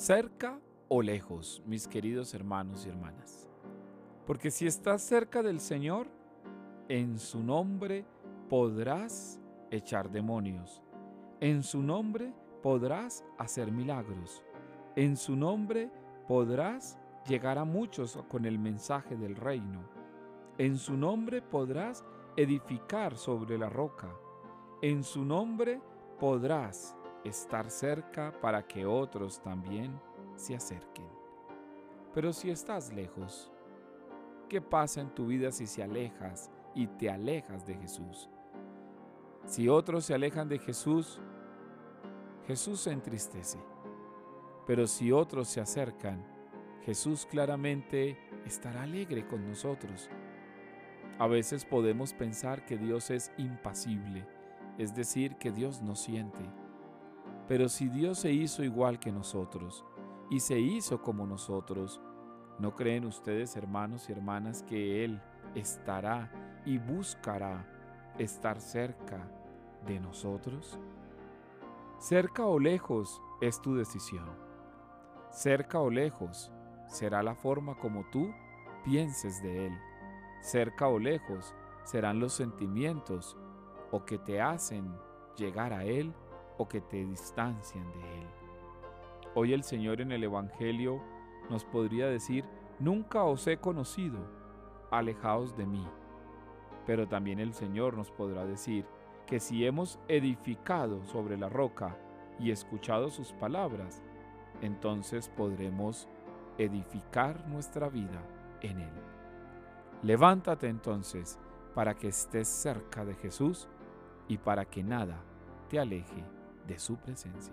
cerca o lejos, mis queridos hermanos y hermanas. Porque si estás cerca del Señor, en su nombre podrás echar demonios. En su nombre podrás hacer milagros. En su nombre podrás llegar a muchos con el mensaje del reino. En su nombre podrás edificar sobre la roca. En su nombre podrás estar cerca para que otros también se acerquen. Pero si estás lejos, ¿qué pasa en tu vida si se alejas y te alejas de Jesús? Si otros se alejan de Jesús, Jesús se entristece. Pero si otros se acercan, Jesús claramente estará alegre con nosotros. A veces podemos pensar que Dios es impasible, es decir, que Dios no siente. Pero si Dios se hizo igual que nosotros y se hizo como nosotros, ¿no creen ustedes, hermanos y hermanas, que Él estará y buscará estar cerca de nosotros? Cerca o lejos es tu decisión. Cerca o lejos será la forma como tú pienses de Él. Cerca o lejos serán los sentimientos o que te hacen llegar a Él o que te distancian de Él. Hoy el Señor en el Evangelio nos podría decir, nunca os he conocido, alejaos de mí. Pero también el Señor nos podrá decir que si hemos edificado sobre la roca y escuchado sus palabras, entonces podremos edificar nuestra vida en Él. Levántate entonces para que estés cerca de Jesús y para que nada te aleje de su presencia.